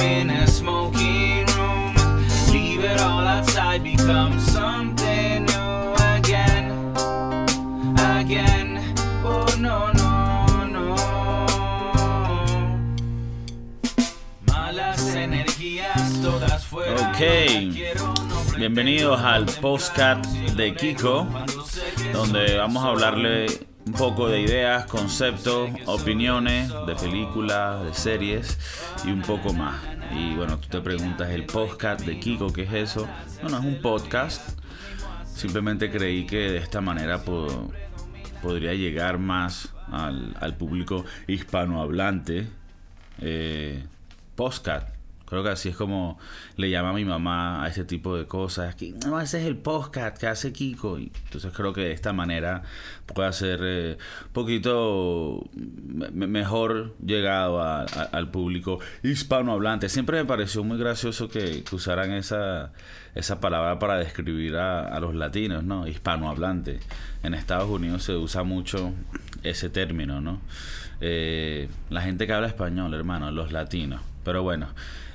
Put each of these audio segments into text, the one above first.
In a smoking room. Leave it all outside, become something new again. Again. Oh no, no, no. Malas energías todas fuera. Ok. Bienvenidos al postcat de Kiko, donde vamos a hablarle un poco de ideas, conceptos, opiniones de películas, de series y un poco más. Y bueno, tú te preguntas el podcast de Kiko, ¿qué es eso? Bueno, es un podcast. Simplemente creí que de esta manera po- podría llegar más al, público hispanohablante. Eh, postcat. Creo que así es como le llama mi mamá a ese tipo de cosas. Que, no, ese es el podcast que hace Kiko. Y entonces creo que de esta manera puede ser eh, un poquito me- mejor llegado al público hispanohablante. Siempre me pareció muy gracioso que, usaran esa, esa palabra para describir a, a los latinos, ¿no? Hispanohablante. En Estados Unidos se usa mucho ese término, ¿no? Eh, la gente que habla español, hermano, los latinos. Pero bueno,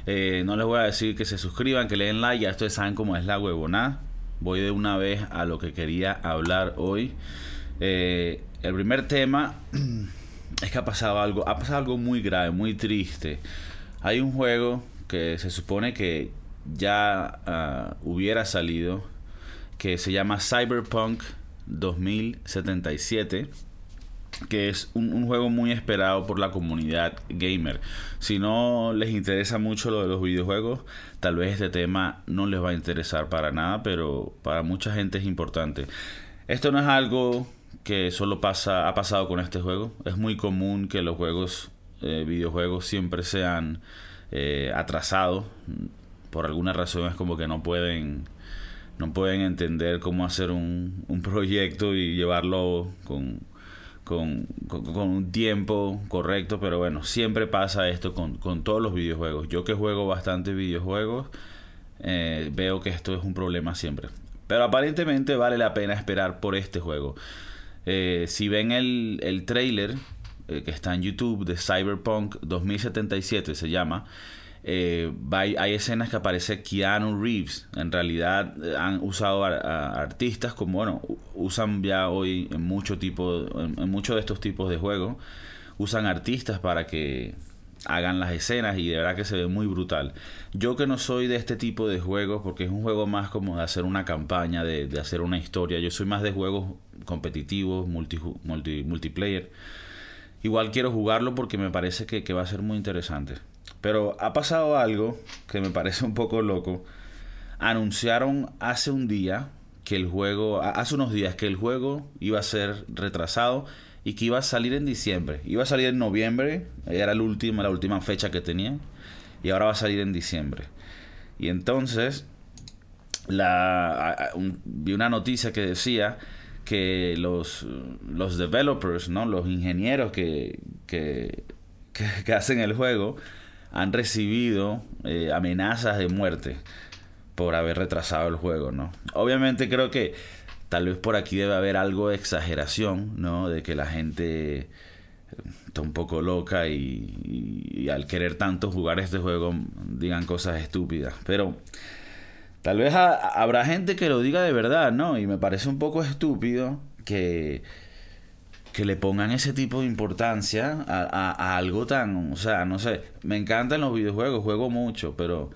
eh, no les voy a decir que se suscriban, que le den like, ya ustedes saben cómo es la huevonada. Voy de una vez a lo que quería hablar hoy. Eh, el primer tema es que ha pasado algo, ha pasado algo muy grave, muy triste. Hay un juego que se supone que ya ah, hubiera salido, que se llama Cyberpunk 2077 que es un, un juego muy esperado por la comunidad gamer. Si no les interesa mucho lo de los videojuegos, tal vez este tema no les va a interesar para nada, pero para mucha gente es importante. Esto no es algo que solo pasa, ha pasado con este juego. Es muy común que los juegos, eh, videojuegos siempre sean eh, atrasados. Por alguna razón es como que no pueden no pueden entender cómo hacer un, un proyecto y llevarlo con, con, con- un tiempo correcto, pero bueno, siempre pasa esto con, con todos los videojuegos. Yo que juego bastante videojuegos, eh, veo que esto es un problema siempre. Pero aparentemente vale la pena esperar por este juego. Eh, si ven el, el trailer eh, que está en YouTube de Cyberpunk 2077, se llama, eh, hay, hay escenas que aparece Keanu Reeves. En realidad eh, han usado artistas como, bueno, usan ya hoy en mucho tipo, en, muchos de estos tipos de juegos, usan artistas para que hagan las escenas y de verdad que se ve muy brutal. Yo que no soy de este tipo de juegos, porque es un juego más como de hacer una campaña, de, hacer una historia, yo soy más de juegos competitivos, multi, multi- multiplayer. Igual quiero jugarlo porque me parece que va a ser muy interesante. Pero ha pasado algo que me parece un poco loco. Anunciaron hace un día que el juego, hace unos días que el juego iba a ser retrasado y que iba a salir en diciembre. Iba a salir en noviembre, era la última, fecha que tenía. Y ahora va a salir en diciembre. Y entonces la, vi una noticia que decía que los, los developers, ¿no? los ingenieros que, que, que hacen el juego han recibido eh, amenazas de muerte por haber retrasado el juego. ¿no? Obviamente creo que tal vez por aquí debe haber algo de exageración, ¿no? de que la gente está un poco loca y, y- al querer tanto jugar este juego digan cosas estúpidas. Pero tal vez ha- habrá gente que lo diga de verdad, ¿no? Y me parece un poco estúpido que, que le pongan ese tipo de importancia a, a- algo tan, o sea, no sé, me encantan los videojuegos, juego mucho, pero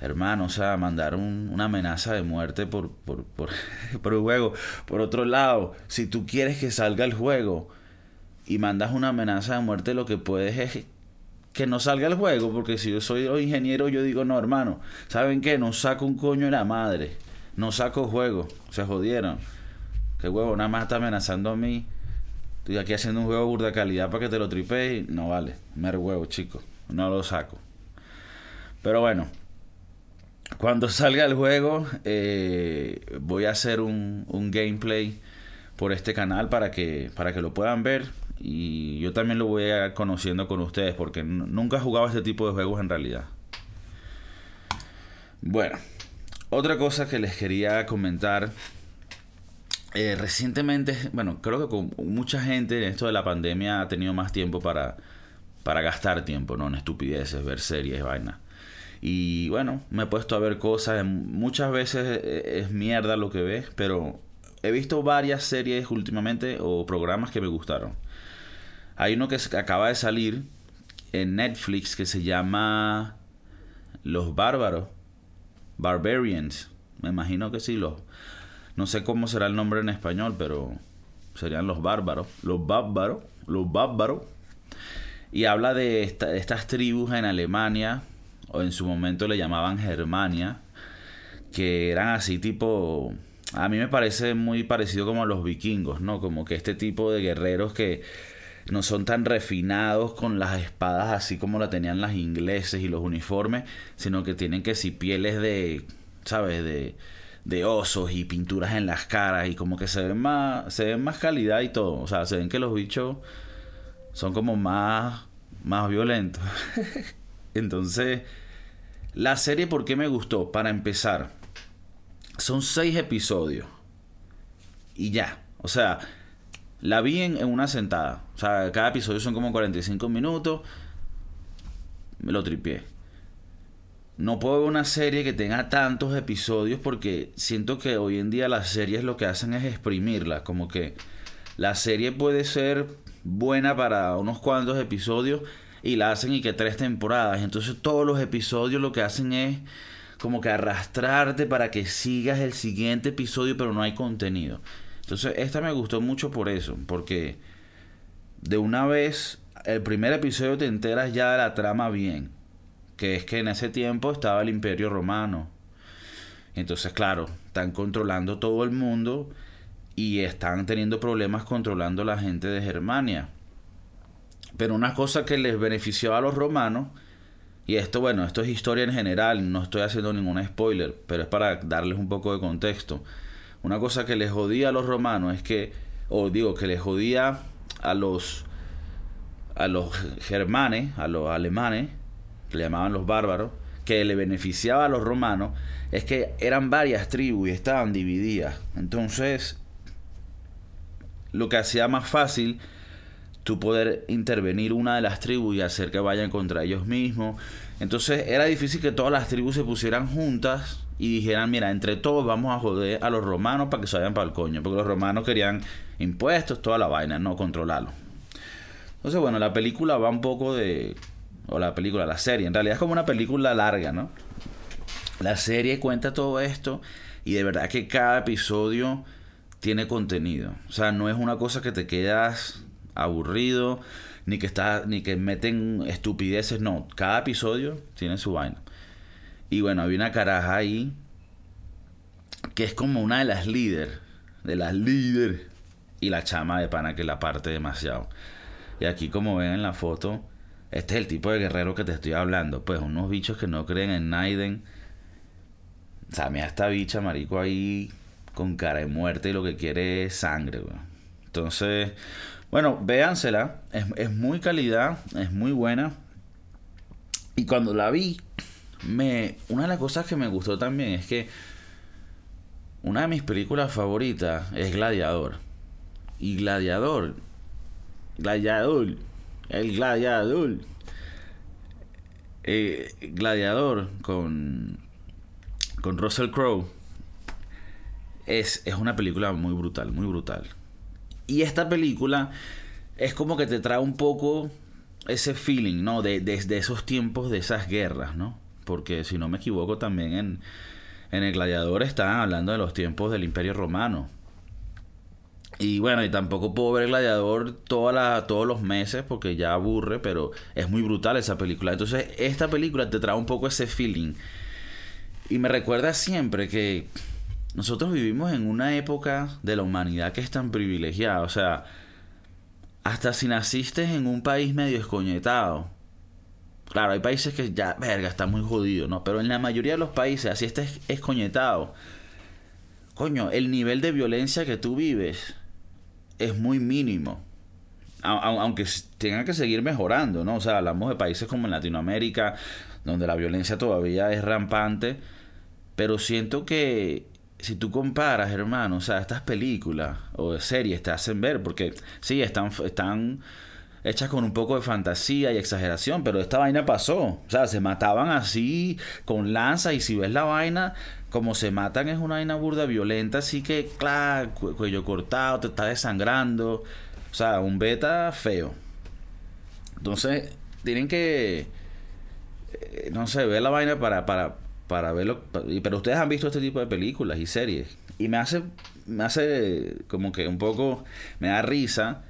hermano, o sea, mandar un- una amenaza de muerte por, por, por, por un juego. Por otro lado, si tú quieres que salga el juego y mandas una amenaza de muerte, lo que puedes es que no salga el juego, porque si yo soy ingeniero, yo digo, no, hermano, ¿saben qué? No saco un coño de la madre, no saco juego, se jodieron. ¿Qué huevo? Nada más está amenazando a mí. Estoy aquí haciendo un juego burda calidad para que te lo tripees. No vale, mer huevo, chico, no lo saco. Pero bueno, cuando salga el juego, eh, voy a hacer un, un gameplay por este canal para que, para que lo puedan ver. Y yo también lo voy a ir conociendo con ustedes porque nunca he jugado este tipo de juegos en realidad. Bueno, otra cosa que les quería comentar. Eh, recientemente, bueno, creo que con mucha gente en esto de la pandemia ha tenido más tiempo para, para gastar tiempo, ¿no? En estupideces, ver series, vaina. Y bueno, me he puesto a ver cosas. Muchas veces es mierda lo que ves, pero he visto varias series últimamente o programas que me gustaron. Hay uno que acaba de salir en Netflix que se llama Los Bárbaros. Barbarians. Me imagino que sí, los. No sé cómo será el nombre en español, pero serían los bárbaros. Los bárbaros. Los bárbaros. Y habla de estas tribus en Alemania, o en su momento le llamaban Germania, que eran así tipo... A mí me parece muy parecido como a los vikingos, ¿no? Como que este tipo de guerreros que no son tan refinados con las espadas así como la tenían las ingleses y los uniformes, sino que tienen que si pieles de, ¿sabes? De, de osos y pinturas en las caras y como que se ven más, se ven más calidad y todo. O sea, se ven que los bichos son como más, más violentos. Entonces, la serie, ¿por qué me gustó? Para empezar, son seis episodios. Y ya. O sea, la vi en, una sentada. O sea, cada episodio son como 45 minutos. Me lo tripié. No puedo ver una serie que tenga tantos episodios porque siento que hoy en día las series lo que hacen es exprimirla. Como que la serie puede ser buena para unos cuantos episodios y la hacen y que tres temporadas. Entonces todos los episodios lo que hacen es como que arrastrarte para que sigas el siguiente episodio, pero no hay contenido. Entonces esta me gustó mucho por eso, porque de una vez el primer episodio te enteras ya de la trama bien, que es que en ese tiempo estaba el imperio romano. Entonces claro, están controlando todo el mundo y están teniendo problemas controlando la gente de Germania. Pero una cosa que les benefició a los romanos, y esto, bueno, esto es historia en general, no estoy haciendo ningún spoiler, pero es para darles un poco de contexto. Una cosa que les jodía a los romanos es que, o digo, que les jodía a los, a los germanes, a los alemanes, le llamaban los bárbaros, que le beneficiaba a los romanos, es que eran varias tribus y estaban divididas. Entonces, lo que hacía más fácil tú poder intervenir una de las tribus y hacer que vayan contra ellos mismos. Entonces era difícil que todas las tribus se pusieran juntas y dijeran, mira, entre todos vamos a joder a los romanos para que se vayan para el coño, porque los romanos querían impuestos, toda la vaina, no controlarlo. Entonces, bueno, la película va un poco de... O la película, la serie, en realidad es como una película larga, ¿no? La serie cuenta todo esto y de verdad que cada episodio tiene contenido. O sea, no es una cosa que te quedas aburrido, ni que está, ni que meten estupideces, no. Cada episodio tiene su vaina. Y bueno, había una caraja ahí que es como una de las líderes, de las líderes, y la chama de pana que la parte demasiado. Y aquí como ven en la foto, este es el tipo de guerrero que te estoy hablando, pues unos bichos que no creen en Naiden. O sea, mira esta bicha, marico, ahí con cara de muerte y lo que quiere es sangre, Entonces, bueno, véansela. Es, muy calidad, es muy buena. Y cuando la vi, me, una de las cosas que me gustó también es que una de mis películas favoritas es Gladiador. Y Gladiador, Gladiador, el Gladiador. Eh, Gladiador con, con Russell Crowe es, es una película muy brutal, muy brutal. Y esta película es como que te trae un poco ese feeling, ¿no? De, esos tiempos, de esas guerras, ¿no? Porque si no me equivoco también en, en El Gladiador estaban hablando de los tiempos del Imperio Romano. Y bueno, y tampoco puedo ver Gladiador toda todos los meses porque ya aburre, pero es muy brutal esa película. Entonces, esta película te trae un poco ese feeling. Y me recuerda siempre que nosotros vivimos en una época de la humanidad que es tan privilegiada. O sea, hasta si naciste en un país medio escoñetado. Claro, hay países que ya, verga, está muy jodido, ¿no? Pero en la mayoría de los países, así estás escoñetado. Coño, el nivel de violencia que tú vives es muy mínimo. Aunque tenga que seguir mejorando, ¿no? O sea, hablamos de países como en Latinoamérica, donde la violencia todavía es rampante. Pero siento que si tú comparas, hermano, o sea, estas películas o series te hacen ver, porque sí, están, están hechas con un poco de fantasía y exageración, pero esta vaina pasó. O sea, se mataban así con lanza y si ves la vaina, como se matan es una vaina burda violenta, así que, claro, cuello cortado, te está desangrando. O sea, un beta feo. Entonces, tienen que, eh, no sé, ver la vaina para, para, para verlo. Pero ustedes han visto este tipo de películas y series. Y me hace, me hace como que un poco, me da risa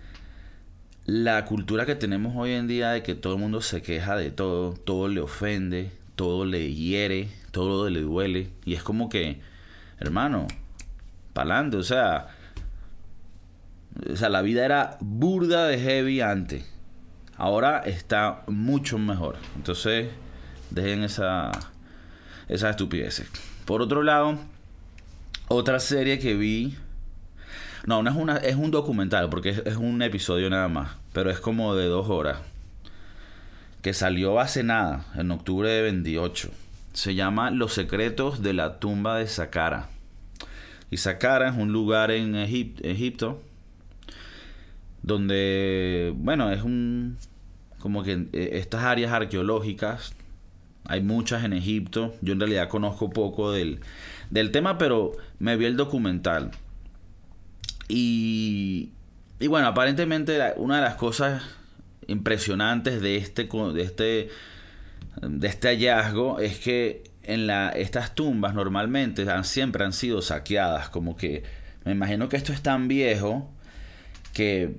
la cultura que tenemos hoy en día de que todo el mundo se queja de todo, todo le ofende, todo le hiere, todo le duele. Y es como que, hermano, pa'lante, o sea, o sea, la vida era burda de heavy antes. Ahora está mucho mejor. Entonces, dejen esa, esa estupidez. Por otro lado, otra serie que vi no, no es una, es un documental, porque es, un episodio nada más. Pero es como de dos horas. Que salió hace nada, en octubre de 28. Se llama Los secretos de la tumba de Saqqara. Y Saqqara es un lugar en Egipto. Donde, bueno, es un. Como que eh, estas áreas arqueológicas. Hay muchas en Egipto. Yo en realidad conozco poco del, del tema, pero me vi el documental. Y, y bueno, aparentemente una de las cosas impresionantes de este, de este, de este hallazgo es que en la, estas tumbas normalmente han, siempre han sido saqueadas. Como que me imagino que esto es tan viejo que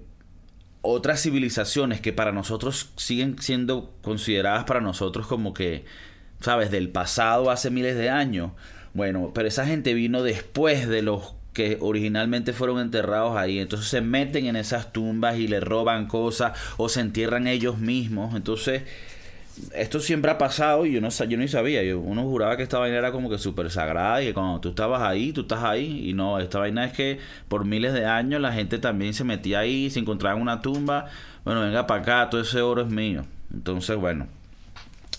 otras civilizaciones que para nosotros siguen siendo consideradas para nosotros como que, ¿sabes? Del pasado hace miles de años. Bueno, pero esa gente vino después de los que originalmente fueron enterrados ahí. Entonces se meten en esas tumbas y le roban cosas o se entierran ellos mismos. Entonces, esto siempre ha pasado y yo no, yo sabía. Yo, uno juraba que esta vaina era como que súper sagrada y que cuando tú estabas ahí, tú estás ahí. Y no, esta vaina es que por miles de años la gente también se metía ahí, se encontraba en una tumba. Bueno, venga para acá, todo ese oro es mío. Entonces, bueno,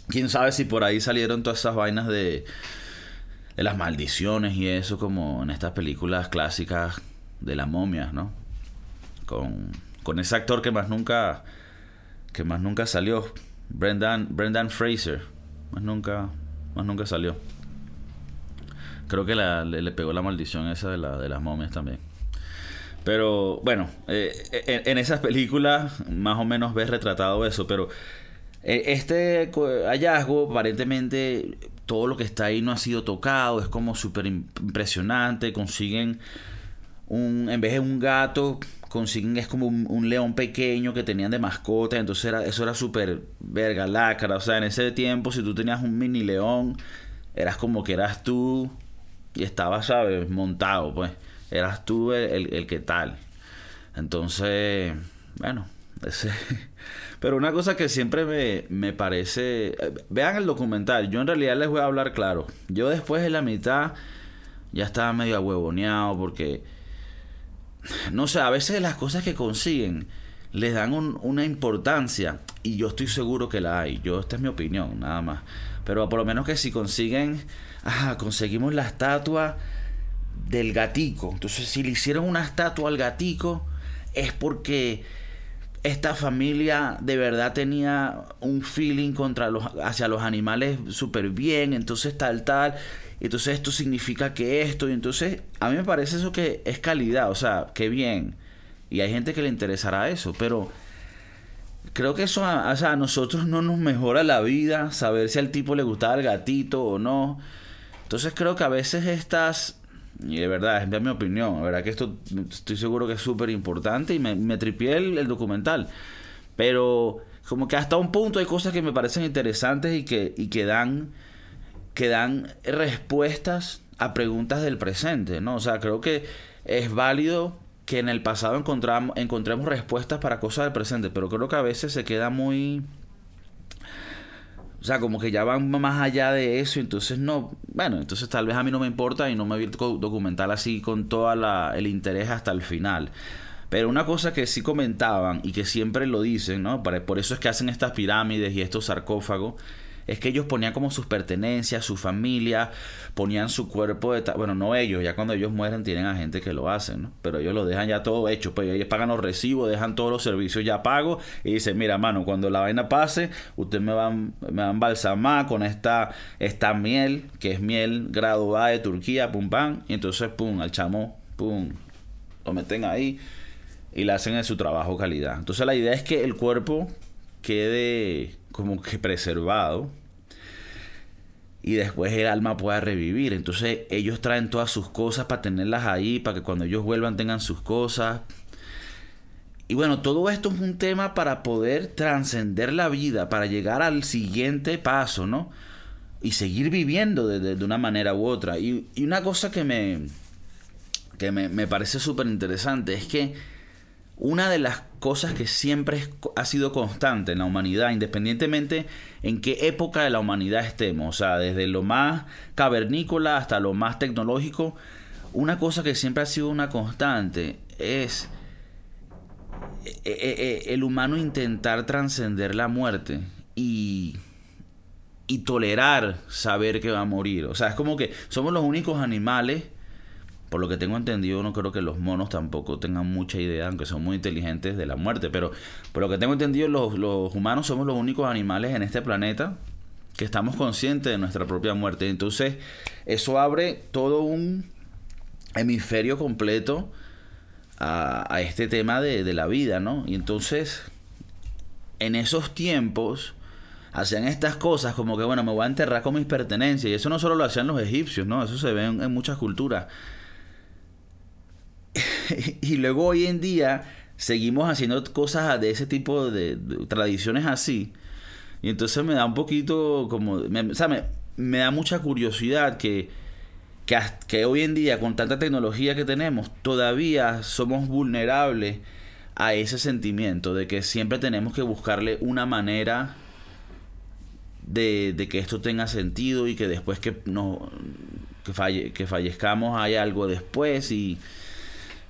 quién sabe si por ahí salieron todas esas vainas de de las maldiciones y eso como en estas películas clásicas de la momia, ¿no? Con, con ese actor que más nunca que más nunca salió, Brendan Brendan Fraser, más nunca más nunca salió. Creo que le, pegó la maldición esa de, la, de las momias también. Pero bueno, eh, en, en, esas películas más o menos ves retratado eso, pero eh, este hallazgo aparentemente todo lo que está ahí no ha sido tocado, es como súper impresionante, consiguen un, en vez de un gato, consiguen, es como un, león pequeño que tenían de mascota, entonces era, eso era súper verga, lácara, o sea, en ese tiempo si tú tenías un mini león, eras como que eras tú y estabas, ¿sabes? Montado, pues, eras tú el, el que tal. Entonces, bueno, ese... Pero una cosa que siempre me, parece... Eh, vean el documental, yo en realidad les voy a hablar claro. Yo después de la mitad ya estaba medio ahuevoneado porque... No sé, a veces las cosas que consiguen les dan una importancia y yo estoy seguro que la hay. Yo, esta es mi opinión, nada más. Pero por lo menos que si consiguen, ah, conseguimos la estatua del gatico. Entonces, si le hicieron una estatua al gatico, es porque esta familia de verdad tenía un feeling contra los, hacia los animales súper bien, entonces tal, tal, entonces esto significa que esto, y entonces a mí me parece eso que es calidad, o sea, que bien, y hay gente que le interesará eso, pero creo que eso o sea, a nosotros no nos mejora la vida, saber si al tipo le gustaba el gatito o no, entonces creo que a veces estas y de verdad, es mi opinión. La verdad que esto estoy seguro que es súper importante y me, me tripié el, documental. Pero como que hasta un punto hay cosas que me parecen interesantes y que, y que dan, que dan respuestas a preguntas del presente, ¿no? O sea, creo que es válido que en el pasado encontramos, encontremos respuestas para cosas del presente, pero creo que a veces se queda muy o sea, como que ya van más allá de eso, entonces no, bueno, entonces tal vez a mí no me importa y no me vi el documental así con todo el interés hasta el final. Pero una cosa que sí comentaban y que siempre lo dicen, ¿no? Por eso es que hacen estas pirámides y estos sarcófagos, es que ellos ponían como sus pertenencias, su familia, ponían su cuerpo de... Bueno, no ellos, ya cuando ellos mueren tienen a gente que lo hacen, ¿no? Pero ellos lo dejan ya todo hecho, pues ellos pagan los recibos, dejan todos los servicios ya pagos y dicen, mira, mano, cuando la vaina pase, usted me va, me va a embalsamar con esta, esta miel, que es miel graduada de Turquía, pum, pam, y entonces, pum, al chamo, pum, lo meten ahí y le hacen en su trabajo calidad. Entonces la idea es que el cuerpo quede como que preservado y después el alma pueda revivir. Entonces ellos traen todas sus cosas para tenerlas ahí, para que cuando ellos vuelvan tengan sus cosas. Y bueno, todo esto es un tema para poder trascender la vida, para llegar al siguiente paso, ¿no? Y seguir viviendo de, de una manera u otra. Y, y, una cosa que me, que me, me parece súper interesante es que una de las cosas que siempre ha sido constante en la humanidad, independientemente en qué época de la humanidad estemos, o sea, desde lo más cavernícola hasta lo más tecnológico, una cosa que siempre ha sido una constante es eh, eh, eh, el humano intentar trascender la muerte y, y tolerar saber que va a morir. O sea, es como que somos los únicos animales por lo que tengo entendido, no creo que los monos tampoco tengan mucha idea, aunque son muy inteligentes, de la muerte. Pero por lo que tengo entendido, los, humanos somos los únicos animales en este planeta que estamos conscientes de nuestra propia muerte. Entonces, eso abre todo un hemisferio completo a, este tema de, la vida, ¿no? Y entonces, en esos tiempos, hacían estas cosas como que, bueno, me voy a enterrar con mis pertenencias. Y eso no solo lo hacían los egipcios, ¿no? Eso se ve en muchas culturas. y luego hoy en día seguimos haciendo cosas de ese tipo de, tradiciones así. Y entonces me da un poquito como... Me, me, da mucha curiosidad que, que, que, hoy en día con tanta tecnología que tenemos todavía somos vulnerables a ese sentimiento de que siempre tenemos que buscarle una manera de, de que esto tenga sentido y que después que, no, que, falle, que fallezcamos hay algo después y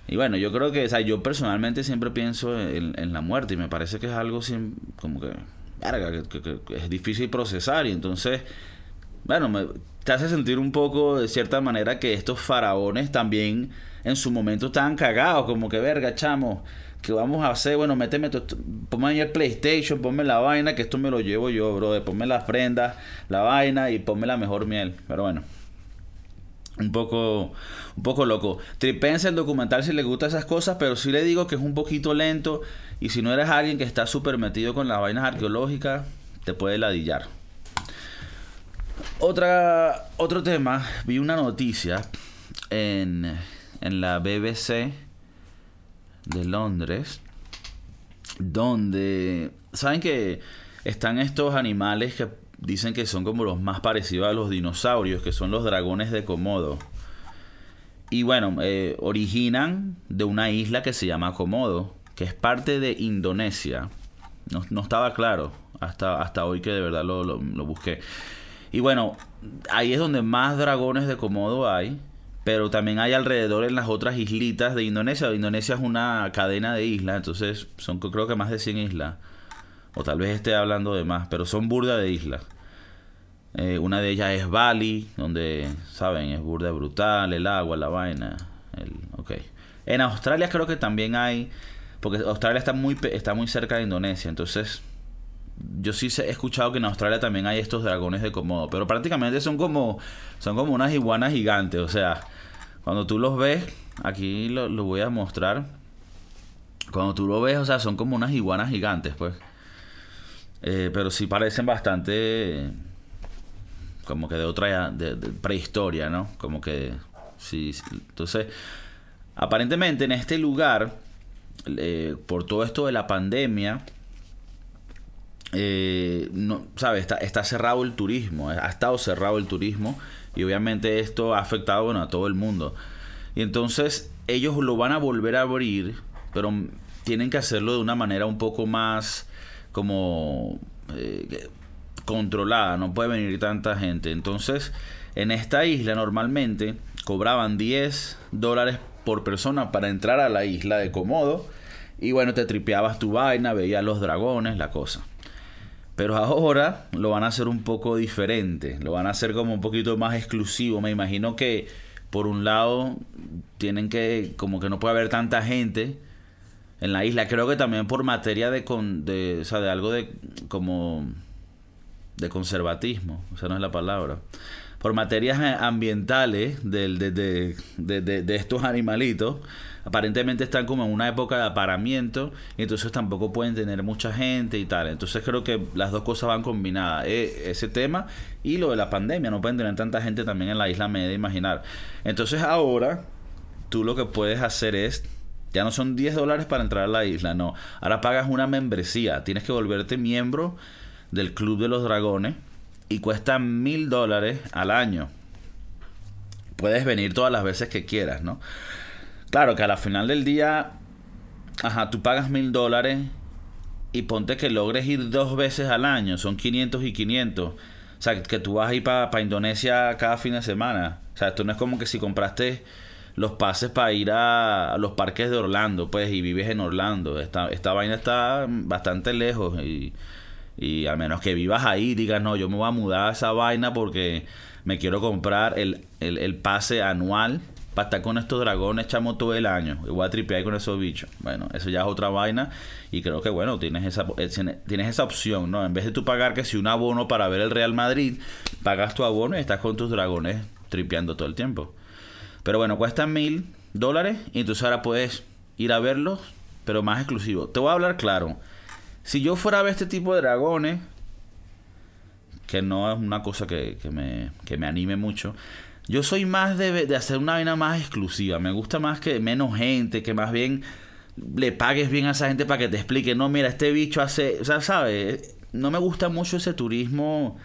y bueno, yo creo que, o sea, yo personalmente siempre pienso en, la muerte y me parece que es algo sin, como que, verga, que, que, que, es difícil procesar y entonces, bueno, me, te hace sentir un poco de cierta manera que estos faraones también en su momento estaban cagados, como que, verga, chamo, que vamos a hacer? Bueno, méteme, ponme ahí el PlayStation, ponme la vaina, que esto me lo llevo yo, bro, ponme las prendas, la vaina y ponme la mejor miel, pero bueno un poco, un poco loco. Tripense el documental si le gusta esas cosas, pero sí le digo que es un poquito lento y si no eres alguien que está súper metido con las vainas arqueológicas, te puede ladillar. Otra, otro tema, vi una noticia en, en la BBC de Londres, donde, ¿saben que están estos animales que dicen que son como los más parecidos a los dinosaurios, que son los dragones de Komodo. Y bueno, eh, originan de una isla que se llama Komodo, que es parte de Indonesia. No, no estaba claro hasta, hasta hoy que de verdad lo, lo, busqué. Y bueno, ahí es donde más dragones de Komodo hay. Pero también hay alrededor en las otras islitas de Indonesia. Indonesia es una cadena de islas, entonces son creo que más de 100 islas. O tal vez esté hablando de más, pero son burda de islas. Eh, una de ellas es Bali, donde, saben, es burda brutal, el agua, la vaina. El. En Australia creo que también hay, porque Australia está muy, está muy cerca de Indonesia, entonces yo sí he escuchado que en Australia también hay estos dragones de Komodo, pero prácticamente son como, son como unas iguanas gigantes, o sea, cuando tú los ves, aquí lo, lo voy a mostrar, cuando tú lo ves, o sea, son como unas iguanas gigantes, pues. Eh, pero sí parecen bastante como que de otra de, prehistoria, ¿no? Como que sí, sí. Entonces, aparentemente en este lugar, eh, por todo esto de la pandemia, eh, no, ¿sabes? Está, está, cerrado el turismo, ha estado cerrado el turismo y obviamente esto ha afectado bueno, a todo el mundo. Y entonces ellos lo van a volver a abrir, pero tienen que hacerlo de una manera un poco más como eh, controlada, no puede venir tanta gente. Entonces, en esta isla normalmente cobraban 10 dólares por persona para entrar a la isla de Komodo. Y bueno, te tripeabas tu vaina, veías los dragones, la cosa. Pero ahora lo van a hacer un poco diferente, lo van a hacer como un poquito más exclusivo. Me imagino que por un lado tienen que, como que no puede haber tanta gente en la isla. Creo que también por materia de, con, de, o sea, de algo de como de conservatismo, o sea, no es la palabra. Por materias ambientales de, de, de, de estos animalitos, aparentemente están como en una época de aparamiento y entonces tampoco pueden tener mucha gente y tal. Entonces creo que las dos cosas van combinadas, e, ese tema y lo de la pandemia, no pueden tener tanta gente también en la isla, me de imaginar. Entonces ahora tú lo que puedes hacer es ya no son 10 dólares para entrar a la isla, no. Ahora pagas una membresía. Tienes que volverte miembro del Club de los Dragones y cuesta mil dólares al año. Puedes venir todas las veces que quieras, ¿no? Claro que a la final del día, ajá, tú pagas mil dólares y ponte que logres ir dos veces al año, son 500 y 500. O sea, que tú vas a ir para Indonesia cada fin de semana. O sea, esto no es como que si compraste los pases para ir a, los parques de Orlando, pues, y vives en Orlando. Esta, esta vaina está bastante lejos y, y al menos que vivas ahí, digas, no, yo me voy a mudar a esa vaina porque me quiero comprar el, el, el pase anual para estar con estos dragones, chamo, todo el año. Y voy a tripear con esos bichos. Bueno, eso ya es otra vaina. Y creo que, bueno, tienes esa, eh, tienes esa opción, ¿no? En vez de tú pagar que si un abono para ver el Real Madrid, pagas tu abono y estás con tus dragones tripeando todo el tiempo. Pero bueno, cuestan mil dólares y entonces ahora puedes ir a verlos, pero más exclusivo. Te voy a hablar claro. Si yo fuera a ver este tipo de dragones, que no es una cosa que, me, que me anime mucho, yo soy más de, hacer una vaina más exclusiva. Me gusta más que menos gente, que más bien le pagues bien a esa gente para que te explique. No, mira, este bicho hace. O sea, ¿sabes? No me gusta mucho ese turismo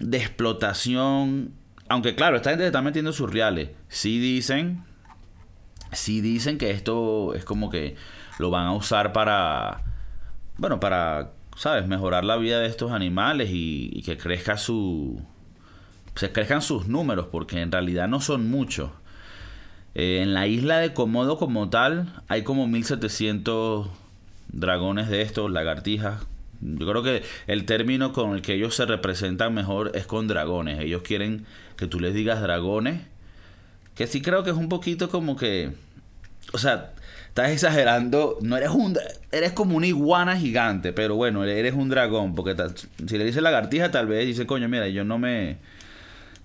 de explotación. Aunque claro, esta gente está metiendo sus reales. Sí dicen. Sí dicen que esto es como que lo van a usar para. Bueno, para. ¿Sabes? Mejorar la vida de estos animales y que crezca su se crezcan sus números, porque en realidad no son muchos. Eh, en la isla de Komodo como tal hay como 1700 dragones de estos, lagartijas. Yo creo que el término con el que ellos se representan mejor es con dragones. Ellos quieren que tú les digas dragones. Que sí creo que es un poquito como que... O sea, estás exagerando. No eres un... Eres como una iguana gigante, pero bueno, eres un dragón. Porque si le dices lagartija tal vez dice, coño, mira, yo no me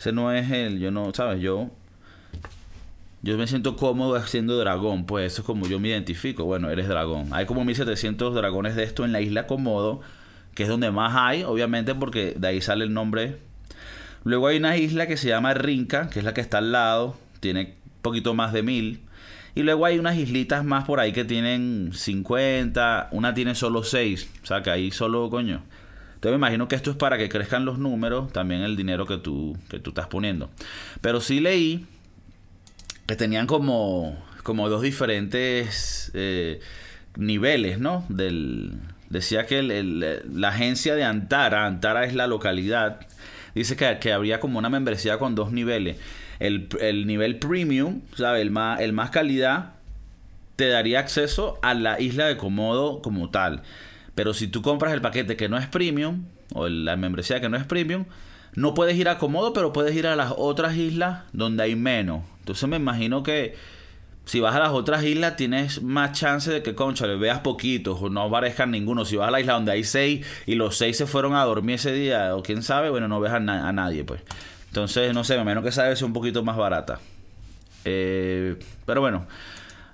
ese no es el, yo no, ¿sabes? Yo yo me siento cómodo siendo dragón, pues eso es como yo me identifico. Bueno, eres dragón. Hay como 1700 dragones de esto en la isla Komodo, que es donde más hay, obviamente, porque de ahí sale el nombre. Luego hay una isla que se llama Rinca, que es la que está al lado, tiene poquito más de mil. Y luego hay unas islitas más por ahí que tienen 50, una tiene solo 6, o sea que ahí solo, coño, entonces me imagino que esto es para que crezcan los números, también el dinero que tú, que tú estás poniendo. Pero sí leí que tenían como, como dos diferentes eh, niveles, ¿no? Del, decía que la agencia de Antara, Antara es la localidad, dice que, que habría como una membresía con dos niveles. El, el nivel premium, ¿sabes? El más, el más calidad, te daría acceso a la isla de Komodo como tal. Pero si tú compras el paquete que no es premium, o la membresía que no es premium, no puedes ir a Komodo, pero puedes ir a las otras islas donde hay menos. Entonces me imagino que si vas a las otras islas tienes más chance de que, concha, le veas poquitos o no aparezcan ninguno. Si vas a la isla donde hay seis y los seis se fueron a dormir ese día, o quién sabe, bueno, no ves a, nadie, pues. Entonces, no sé, me imagino que esa debe ser un poquito más barata. Eh, pero bueno,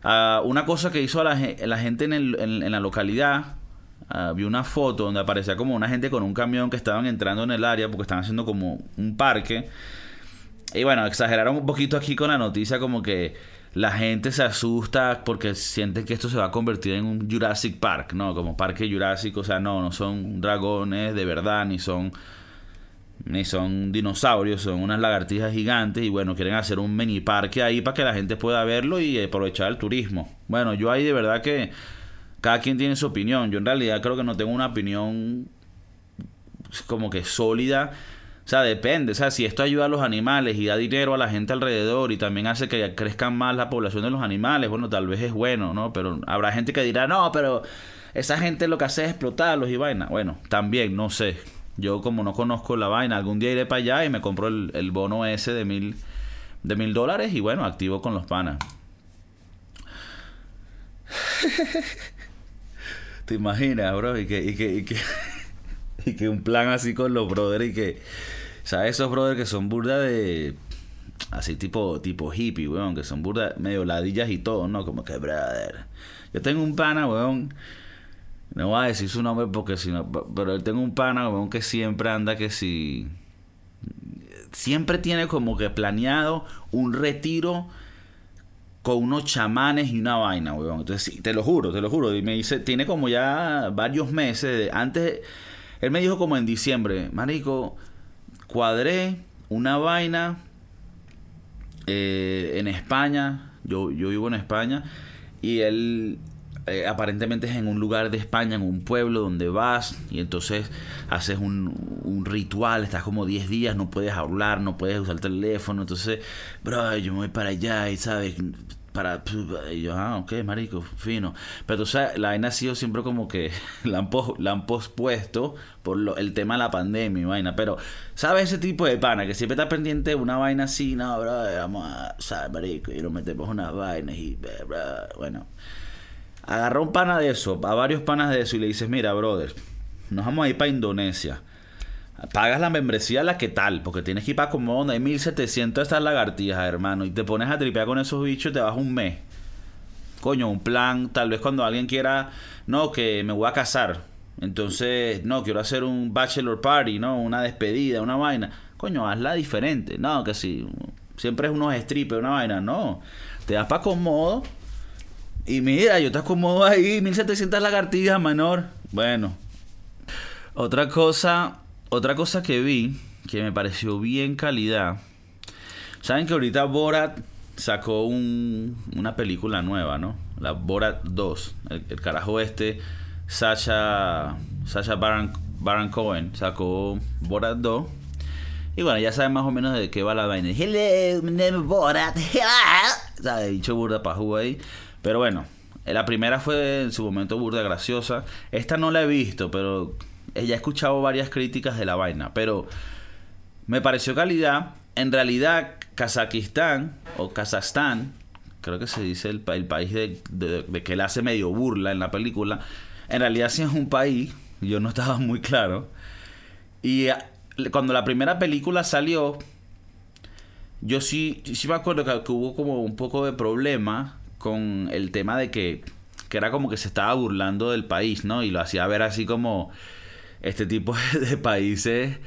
ah, una cosa que hizo la, gente en la localidad Ah, vi una foto donde aparecía como una gente con un camión que estaban entrando en el área porque estaban haciendo como un parque. Y bueno, exageraron un poquito aquí con la noticia como que la gente se asusta porque sienten que esto se va a convertir en un Jurassic Park, ¿no? Como parque Jurásico, o sea, no, no son dragones de verdad, ni son ni son dinosaurios, son unas lagartijas gigantes y bueno, quieren hacer un mini parque ahí para que la gente pueda verlo y aprovechar el turismo. Bueno, yo ahí de verdad que cada quien tiene su opinión. Yo en realidad creo que no tengo una opinión como que sólida. O sea, depende. O sea, si esto ayuda a los animales y da dinero a la gente alrededor y también hace que crezcan más la población de los animales, bueno, tal vez es bueno, ¿no? Pero habrá gente que dirá, no, pero esa gente lo que hace es explotarlos y vaina. Bueno, también, no sé. Yo como no conozco la vaina, algún día iré para allá y me compro el, el bono ese de mil, de mil dólares y bueno, activo con los panas. ¿Te imaginas, bro? Y que, y que, y que, y que un plan así con los brothers y que, ¿sabes? Esos brothers que son burda de, así tipo, tipo hippie, weón, que son burda, medio ladillas y todo, ¿no? Como que, brother. Yo tengo un pana, weón, no voy a decir su nombre porque si no, pero él tengo un pana, weón, que siempre anda que si, siempre tiene como que planeado un retiro con unos chamanes y una vaina, weón. Entonces, sí, te lo juro, te lo juro. Y me dice, tiene como ya varios meses. Antes, él me dijo como en diciembre, Marico, cuadré una vaina eh, en España. Yo, yo vivo en España. Y él eh, aparentemente es en un lugar de España, en un pueblo donde vas y entonces haces un, un ritual, estás como 10 días, no puedes hablar, no puedes usar el teléfono, entonces, bro, yo me voy para allá y sabes, para y yo, ah, ok, marico, fino. Pero tú sabes, la vaina ha sido siempre como que la han, pos, la han pospuesto por lo, el tema de la pandemia vaina. Pero, ¿sabes ese tipo de pana que siempre está pendiente de una vaina así? No, bro, vamos a, ¿sabes, marico? Y nos metemos unas vainas y, bro, bueno. Agarró un pana de eso, a varios panas de eso y le dices, mira, brother, nos vamos a ir para Indonesia. Pagas la membresía la que tal, porque tienes que ir para como hay 1700 estas lagartijas, hermano, y te pones a tripear con esos bichos y te vas un mes. Coño, un plan, tal vez cuando alguien quiera, no, que me voy a casar. Entonces, no, quiero hacer un bachelor party, ¿no? Una despedida, una vaina. Coño, hazla diferente. No, que si siempre es unos strippers, una vaina. No, te das para. Y mira, yo te acomodo ahí, 1700 lagartijas, menor. Bueno. Otra cosa otra cosa que vi que me pareció bien calidad. Saben que ahorita Borat sacó un, una película nueva, ¿no? La Borat 2. El, carajo este, Sasha, Sasha Baron, Cohen, sacó Borat 2. Y bueno, ya saben más o menos de qué va la vaina. Hello, my name is Borat. ¿Sabes? Dicho burda jugar ahí. Pero bueno, la primera fue en su momento burda graciosa. Esta no la he visto, pero ya he escuchado varias críticas de la vaina, pero me pareció calidad. En realidad, Kazajistán o Kazajstán, creo que se dice el, país de, que él hace medio burla en la película, en realidad sí es un país, yo no estaba muy claro. Y cuando la primera película salió, yo sí, sí me acuerdo que, hubo como un poco de problema con el tema de que, que era como que se estaba burlando del país, ¿no? Y lo hacía ver así como este tipo de países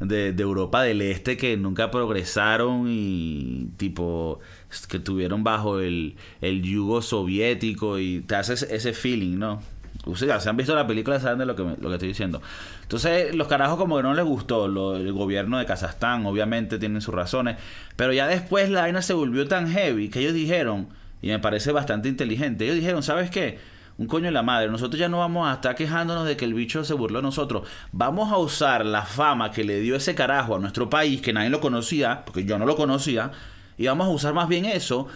de, Europa del Este que nunca progresaron y tipo que tuvieron bajo el, el yugo soviético y te hace ese feeling, ¿no? Ustedes se han visto la película saben de lo que, lo que estoy diciendo. Entonces, los carajos como que no les gustó el gobierno de Kazajstán, obviamente tienen sus razones, pero ya después la vaina se volvió tan heavy que ellos dijeron, y me parece bastante inteligente, ellos dijeron, ¿sabes qué? Un coño de la madre. Nosotros ya no vamos a estar quejándonos de que el bicho se burló de nosotros. Vamos a usar la fama que le dio ese carajo a nuestro país, que nadie lo conocía, porque yo no lo conocía, y vamos a usar más bien eso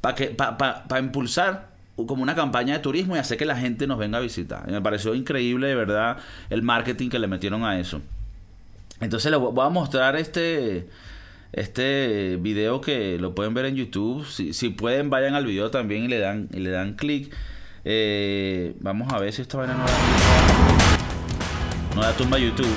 para que para impulsar como una campaña de turismo y hacer que la gente nos venga a visitar. Y me pareció increíble, de verdad, el marketing que le metieron a eso. Entonces les voy a mostrar este este video que lo pueden ver en YouTube. Si, si pueden, vayan al video también y le dan, y le dan clic. Eh, vamos a ver si esta vaina no da tumba, no da tumba YouTube.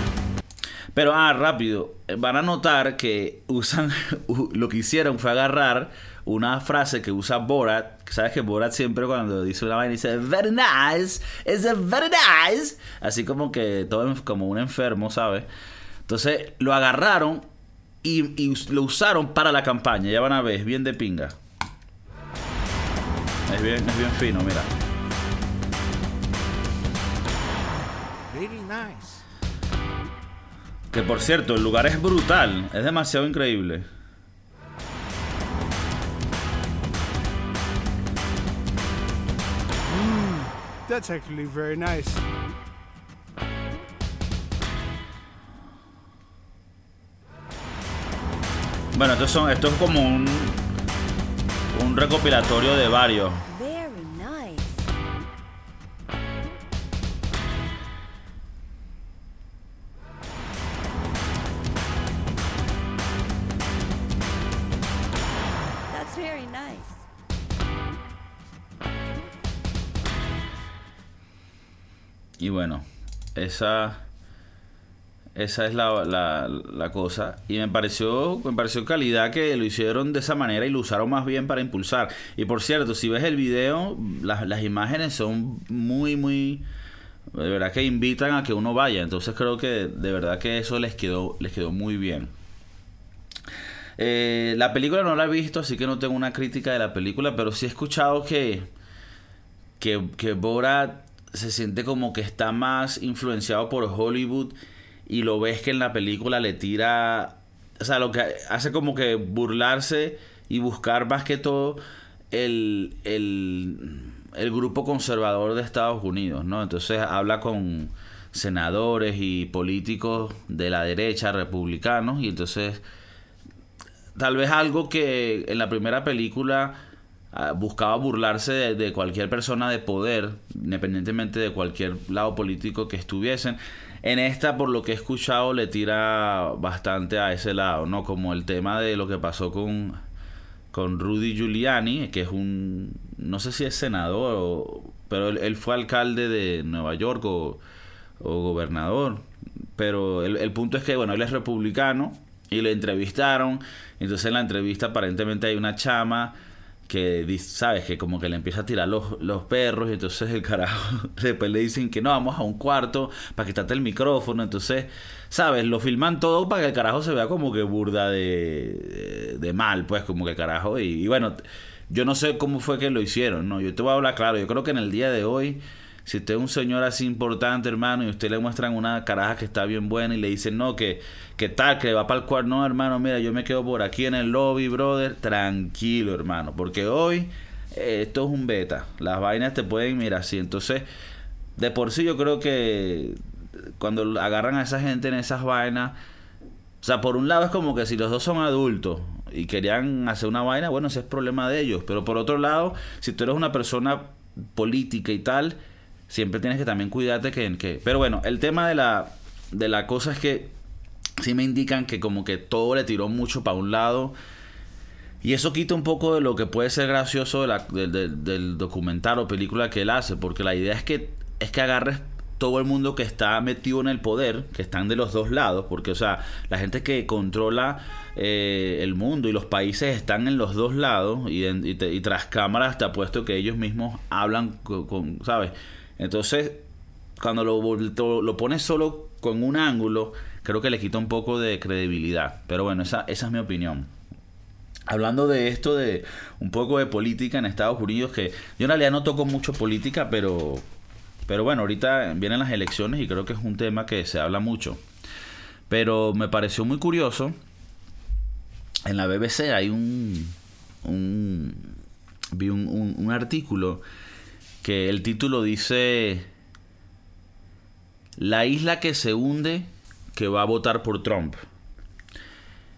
Pero, ah, rápido. Van a notar que usan. Lo que hicieron fue agarrar una frase que usa Borat. Sabes que Borat siempre cuando dice una vaina dice very nice, it's very nice. Así como que todo como un enfermo, ¿sabes? Entonces lo agarraron y, y, lo usaron para la campaña. Ya van a ver, es bien de pinga. Es bien, es bien fino, mira. Que por cierto, el lugar es brutal, es demasiado increíble. Mm, that's actually very nice. Bueno, esto, son, esto es como un, un recopilatorio de varios. Y bueno, esa esa es la, la, cosa. Y me pareció, me pareció calidad que lo hicieron de esa manera y lo usaron más bien para impulsar. Y por cierto, si ves el video, las, las imágenes son muy, muy... De verdad que invitan a que uno vaya. Entonces creo que de verdad que eso les quedó, les quedó muy bien. Eh, la película no la he visto, así que no tengo una crítica de la película, pero sí he escuchado que, que, que Borat se siente como que está más influenciado por Hollywood y lo ves que en la película le tira, o sea, lo que hace como que burlarse y buscar más que todo el, el, el grupo conservador de Estados Unidos, ¿no? Entonces habla con senadores y políticos de la derecha, republicanos, y entonces tal vez algo que en la primera película buscaba burlarse de, cualquier persona de poder, independientemente de cualquier lado político que estuviesen. En esta, por lo que he escuchado, le tira bastante a ese lado, ¿no? Como el tema de lo que pasó con, con Rudy Giuliani, que es un, no sé si es senador, o, pero él, él, fue alcalde de Nueva York o, o gobernador. Pero el, el, punto es que, bueno, él es republicano y le entrevistaron. Entonces en la entrevista aparentemente hay una chama que sabes que como que le empieza a tirar los, los perros y entonces el carajo después le dicen que no vamos a un cuarto para quitarte el micrófono entonces sabes lo filman todo para que el carajo se vea como que burda de, de mal pues como que carajo y, y, bueno yo no sé cómo fue que lo hicieron no yo te voy a hablar claro yo creo que en el día de hoy si usted es un señor así importante, hermano, y usted le muestran una caraja que está bien buena y le dicen, no, que, que tal, que va para el cuarto, no, hermano, mira, yo me quedo por aquí en el lobby, brother, tranquilo, hermano, porque hoy eh, esto es un beta, las vainas te pueden mirar así, entonces, de por sí yo creo que cuando agarran a esa gente en esas vainas, o sea, por un lado es como que si los dos son adultos y querían hacer una vaina, bueno, ese es problema de ellos, pero por otro lado, si tú eres una persona política y tal, siempre tienes que también cuidarte que, que... Pero bueno, el tema de la, de la cosa es que sí me indican que como que todo le tiró mucho para un lado. Y eso quita un poco de lo que puede ser gracioso de la, de, de, del documental o película que él hace. Porque la idea es que, es que agarres todo el mundo que está metido en el poder, que están de los dos lados, porque, o sea, la gente que controla eh, el mundo y los países están en los dos lados, y tras cámaras te apuesto que ellos mismos hablan con, con ¿sabes? Entonces, cuando lo, lo, pones solo con un ángulo, creo que le quita un poco de credibilidad. Pero bueno, esa, esa es mi opinión. Hablando de esto de un poco de política en Estados Unidos, que yo en realidad no toco mucho política, pero, pero bueno, ahorita vienen las elecciones y creo que es un tema que se habla mucho. Pero me pareció muy curioso. En la BBC hay un. un vi un, un artículo que el título dice La isla que se hunde que va a votar por Trump.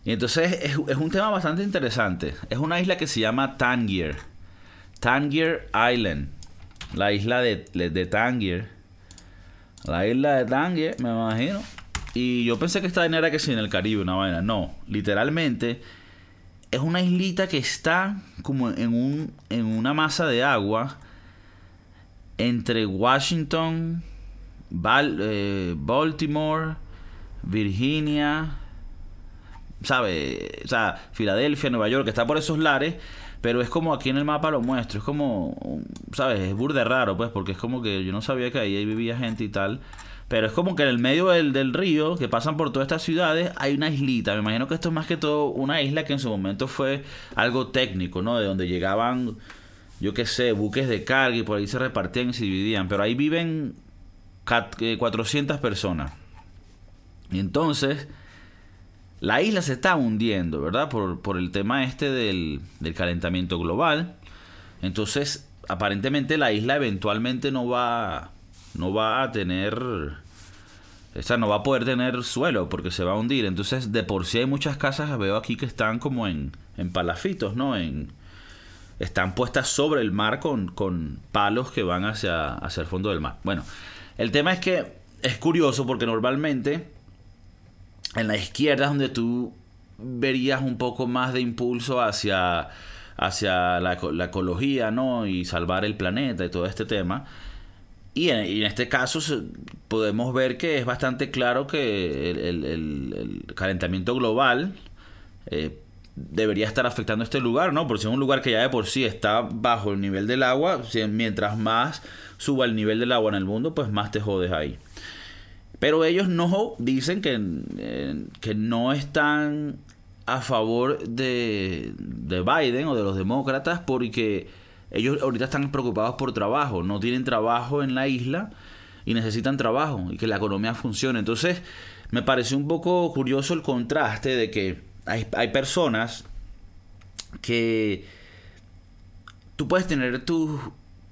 Y entonces es, un tema bastante interesante. Es una isla que se llama Tangier. Tangier Island. La isla de, de Tangier. La isla de Tangier, me imagino. Y yo pensé que esta vaina era que sí en el Caribe, una vaina. No, literalmente es una islita que está como en, un, en una masa de agua entre Washington, eh, Baltimore, Virginia, ¿sabe? O sea, Filadelfia, Nueva York, que está por esos lares, pero es como aquí en el mapa lo muestro, es como, ¿sabes? Es burde raro, pues, porque es como que yo no sabía que ahí vivía gente y tal. Pero es como que en el medio del, del, río, que pasan por todas estas ciudades, hay una islita. Me imagino que esto es más que todo una isla que en su momento fue algo técnico, ¿no? De donde llegaban yo qué sé, buques de carga y por ahí se repartían y se dividían. Pero ahí viven 400 eh, personas. Y entonces, la isla se está hundiendo, ¿verdad? Por, por el tema este del, del, calentamiento global. Entonces, aparentemente la isla eventualmente no va, no va a tener... O sea, no va a poder tener suelo porque se va a hundir. Entonces, de por sí hay muchas casas, veo aquí que están como en, en palafitos, ¿no? En, están puestas sobre el mar con, con palos que van hacia, hacia el fondo del mar. Bueno, el tema es que es curioso porque normalmente en la izquierda es donde tú verías un poco más de impulso hacia, hacia la, la, ecología, ¿no? Y salvar el planeta y todo este tema. Y en, este caso podemos ver que es bastante claro que el- el calentamiento global eh, debería estar afectando este lugar, ¿no? Porque si es un lugar que ya de por sí está bajo el nivel del agua, mientras más suba el nivel del agua en el mundo, pues más te jodes ahí. Pero ellos no dicen que, eh, que no están a favor de, de Biden o de los demócratas porque ellos ahorita están preocupados por trabajo, no tienen trabajo en la isla y necesitan trabajo y que la economía funcione. Entonces, me pareció un poco curioso el contraste de que hay, hay personas que tú puedes tener tus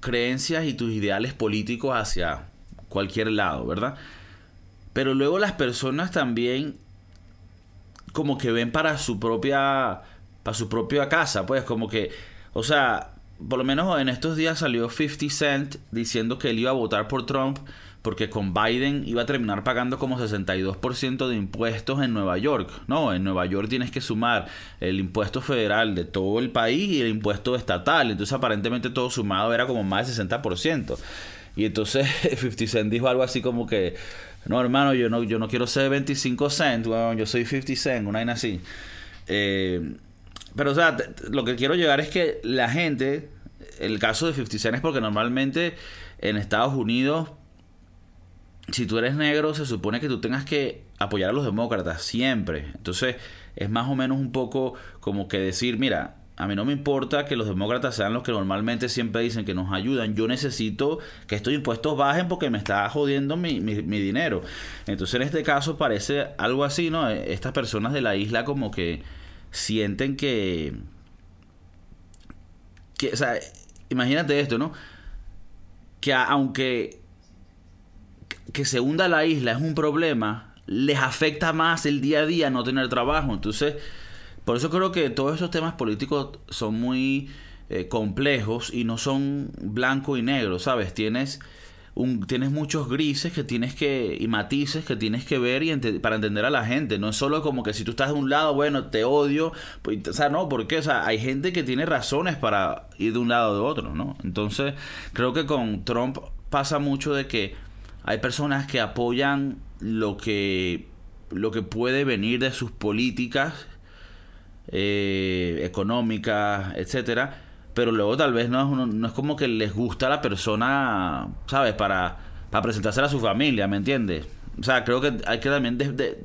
creencias y tus ideales políticos hacia cualquier lado, ¿verdad? Pero luego las personas también como que ven para su propia para su propia casa, pues como que, o sea, por lo menos en estos días salió 50 Cent diciendo que él iba a votar por Trump porque con Biden iba a terminar pagando como 62% de impuestos en Nueva York. No, en Nueva York tienes que sumar el impuesto federal de todo el país y el impuesto estatal. Entonces aparentemente todo sumado era como más de 60%. Y entonces 50 Cent dijo algo así como que, no hermano, yo no, yo no quiero ser 25 cent, weón, yo soy 50 cent, una vaina así. Eh, pero o sea, lo que quiero llegar es que la gente, el caso de 50 Cent es porque normalmente en Estados Unidos, si tú eres negro, se supone que tú tengas que apoyar a los demócratas siempre. Entonces, es más o menos un poco como que decir, mira, a mí no me importa que los demócratas sean los que normalmente siempre dicen que nos ayudan. Yo necesito que estos impuestos bajen porque me está jodiendo mi, mi- dinero. Entonces, en este caso parece algo así, ¿no? Estas personas de la isla como que sienten que... que o sea, imagínate esto, ¿no? Que aunque que se hunda la isla es un problema, les afecta más el día a día no tener trabajo. Entonces, por eso creo que todos estos temas políticos son muy eh, complejos y no son blanco y negro, ¿sabes? Tienes un, tienes muchos grises que tienes que y matices que tienes que ver y para entender a la gente. No es solo como que si tú estás de un lado, bueno, te odio, pues, o sea, no, porque o sea, hay gente que tiene razones para ir de un lado o de otro, ¿no? Entonces, creo que con Trump pasa mucho de que hay personas que apoyan lo que lo que puede venir de sus políticas eh, económicas, etcétera, pero luego tal vez no es, uno- no es como que les gusta la persona, ¿sabes? Para, para presentársela a su familia, ¿me entiendes? O sea, creo que hay que también de-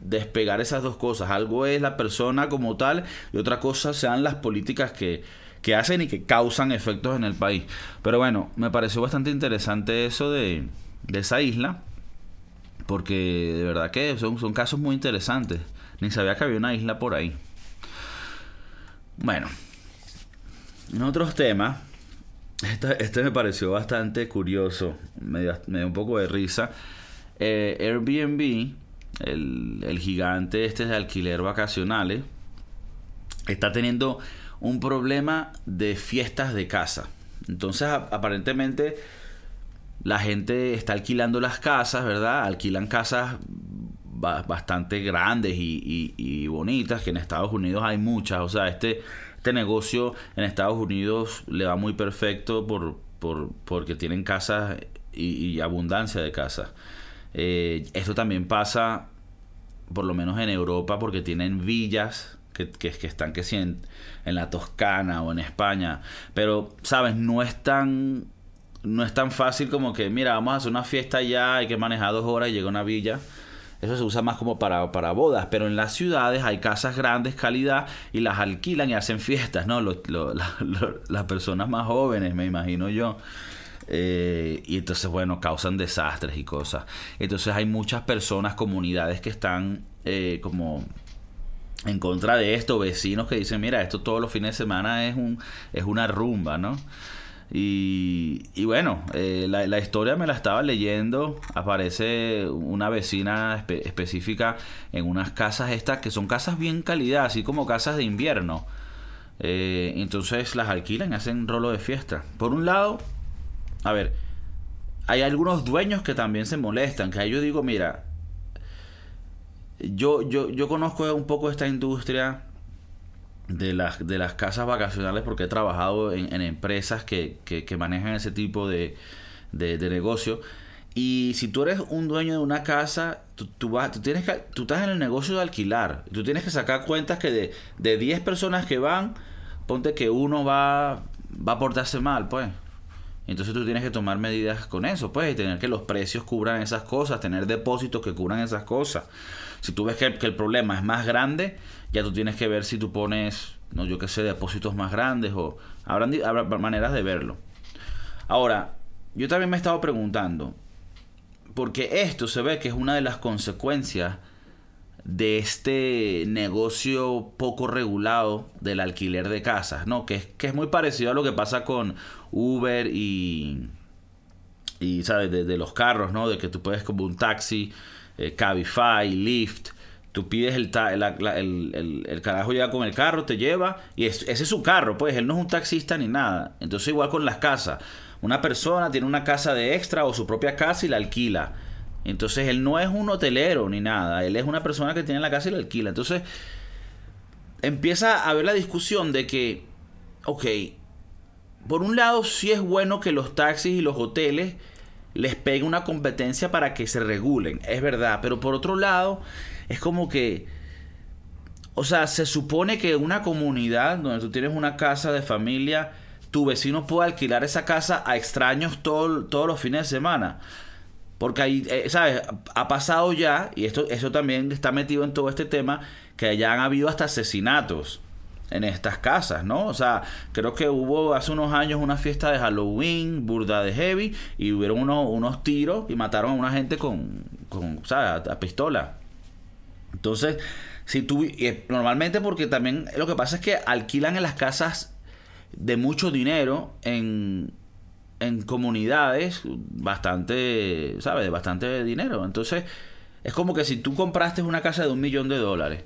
despegar esas dos cosas. Algo es la persona como tal y otra cosa sean las políticas que, que hacen y que causan efectos en el país. Pero bueno, me pareció bastante interesante eso de, de esa isla. Porque de verdad que son, son casos muy interesantes. Ni sabía que había una isla por ahí. Bueno, en otros temas, este, este me pareció bastante curioso, me dio, me un poco de risa. Eh, Airbnb, el, el gigante este de alquiler vacacionales, está teniendo un problema de fiestas de casa. Entonces, aparentemente, la gente está alquilando las casas, ¿verdad? Alquilan casas ba- bastante grandes y, bonitas, que en Estados Unidos hay muchas. O sea, este, este negocio en Estados Unidos le va muy perfecto por, por, porque tienen casas y, abundancia de casas. Eh, esto también pasa, por lo menos en Europa, porque tienen villas que, que, están que sí, en, en la Toscana o en España. Pero, ¿sabes? No es tan no es tan fácil como que, mira, vamos a hacer una fiesta ya, hay que manejar dos horas y llega una villa. Eso se usa más como para, para bodas, pero en las ciudades hay casas grandes, calidad, y las alquilan y hacen fiestas, ¿no? Las personas más jóvenes, me imagino yo. Eh, y entonces, bueno, causan desastres y cosas. Entonces hay muchas personas, comunidades que están eh, como en contra de esto, vecinos que dicen, mira, esto todos los fines de semana es, un, es una rumba, ¿no? Y, y bueno, eh, la, historia me la estaba leyendo, aparece una vecina espe- específica en unas casas estas que son casas bien calidad, así como casas de invierno. Eh, entonces las alquilan y hacen rolo de fiesta. Por un lado, a ver, hay algunos dueños que también se molestan, que yo digo, mira, yo, yo, yo conozco un poco esta industria de las, de las casas vacacionales porque he trabajado en, en empresas que, que, que manejan ese tipo de, de, negocio. Y si tú eres un dueño de una casa, tú, tú, vas, tú, tienes que, tú estás en el negocio de alquilar. Tú tienes que sacar cuentas que de, de 10 personas que van, ponte que uno va, va a portarse mal, pues. Entonces tú tienes que tomar medidas con eso, pues, y tener que los precios cubran esas cosas, tener depósitos que cubran esas cosas. Si tú ves que, el problema es más grande, ya tú tienes que ver si tú pones, no, yo qué sé, depósitos más grandes o habrán, habrá maneras de verlo. Ahora, yo también me he estado preguntando, porque esto se ve que es una de las consecuencias de este negocio poco regulado del alquiler de casas, ¿no? Que es, que es muy parecido a lo que pasa con Uber y, y ¿sabes? De, de los carros, ¿no? De que tú puedes como un taxi, eh, Cabify, Lyft, tú pides el, ta- el, el- carajo llega con el carro, te lleva y es- ese es su carro, pues él no es un taxista ni nada. Entonces igual con las casas, una persona tiene una casa de extra o su propia casa y la alquila. Entonces él no es un hotelero ni nada, él es una persona que tiene la casa y la alquila. Entonces empieza a haber la discusión de que, ok, por un lado sí es bueno que los taxis y los hoteles les peguen una competencia para que se regulen, es verdad, pero por otro lado es como que, o sea, se supone que una comunidad donde tú tienes una casa de familia, tu vecino puede alquilar esa casa a extraños todo- todos los fines de semana. Porque ahí, eh, ¿sabes? Ha pasado ya, y esto, eso también está metido en todo este tema, que ya han habido hasta asesinatos en estas casas, ¿no? O sea, creo que hubo hace unos años una fiesta de Halloween, burda de heavy, y hubieron unos, unos tiros y mataron a una gente con, con ¿sabes? A, a pistola. Entonces, si tú, es- normalmente porque también lo que pasa es que alquilan en las casas de mucho dinero en, en comunidades bastante, ¿sabes? De bastante dinero. Entonces, es como que si tú compraste una casa de un millón de dólares,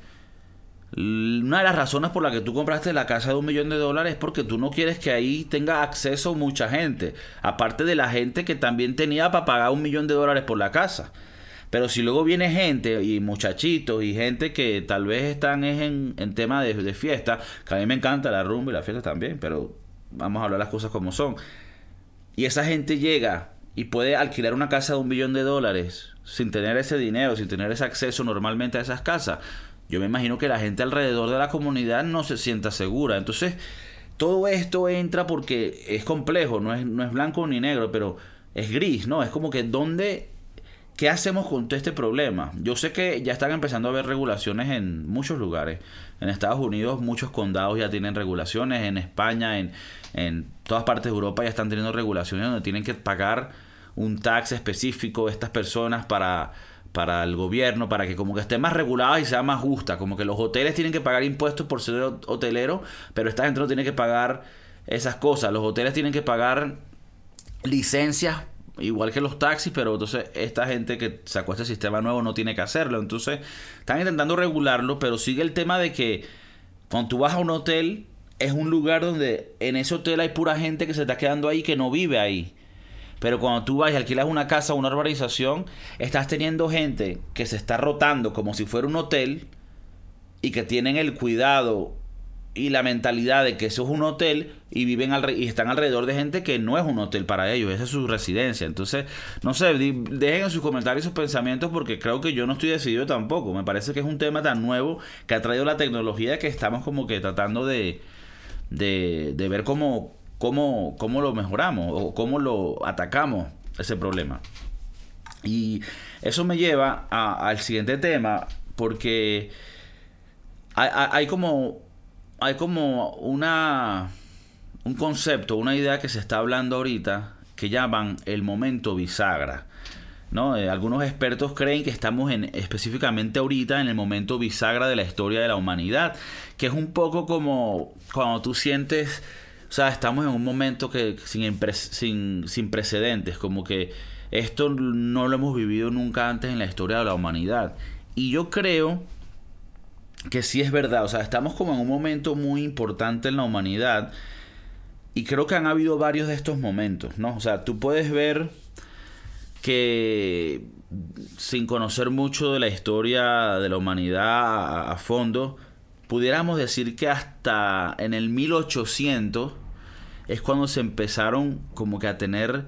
una de las razones por la que tú compraste la casa de un millón de dólares es porque tú no quieres que ahí tenga acceso mucha gente. Aparte de la gente que también tenía para pagar un millón de dólares por la casa. Pero si luego viene gente y muchachitos y gente que tal vez están es en, en tema de, de fiesta, que a mí me encanta la rumba y la fiesta también, pero vamos a hablar las cosas como son. Y esa gente llega y puede alquilar una casa de un millón de dólares sin tener ese dinero, sin tener ese acceso normalmente a esas casas. Yo me imagino que la gente alrededor de la comunidad no se sienta segura. Entonces, todo esto entra porque es complejo, no es, no es blanco ni negro, pero es gris, ¿no? Es como que dónde... ¿Qué hacemos con todo este problema? Yo sé que ya están empezando a haber regulaciones en muchos lugares. En Estados Unidos muchos condados ya tienen regulaciones. En España, en, en todas partes de Europa ya están teniendo regulaciones donde tienen que pagar un tax específico estas personas para, para el gobierno, para que como que esté más regulada y sea más justa. Como que los hoteles tienen que pagar impuestos por ser hotelero, pero esta gente no tiene que pagar esas cosas. Los hoteles tienen que pagar licencias igual que los taxis, pero entonces esta gente que sacó este sistema nuevo no tiene que hacerlo. Entonces están intentando regularlo, pero sigue el tema de que cuando tú vas a un hotel, es un lugar donde en ese hotel hay pura gente que se está quedando ahí que no vive ahí. Pero cuando tú vas y alquilas una casa o una urbanización, estás teniendo gente que se está rotando como si fuera un hotel y que tienen el cuidado y la mentalidad de que eso es un hotel y viven alre y están alrededor de gente que no es un hotel para ellos, esa es su residencia. Entonces, no sé, dejen en sus comentarios sus pensamientos porque creo que yo no estoy decidido tampoco. Me parece que es un tema tan nuevo que ha traído la tecnología que estamos como que tratando de, de, de ver cómo, cómo, cómo lo mejoramos o cómo lo atacamos ese problema. Y eso me lleva al siguiente tema porque hay como hay como una un concepto, una idea que se está hablando ahorita que llaman el momento bisagra. ¿no? Eh, algunos expertos creen que estamos en, específicamente ahorita en el momento bisagra de la historia de la humanidad, que es un poco como cuando tú sientes, o sea, estamos en un momento que sin, sin, precedentes, como que esto no lo hemos vivido nunca antes en la historia de la humanidad. Y yo creo que sí es verdad, o sea, estamos como en un momento muy importante en la humanidad y creo que han habido varios de estos momentos, ¿no? O sea, tú puedes ver que sin conocer mucho de la historia de la humanidad a fondo, pudiéramos decir que hasta en el 1800 es cuando se empezaron como que a tener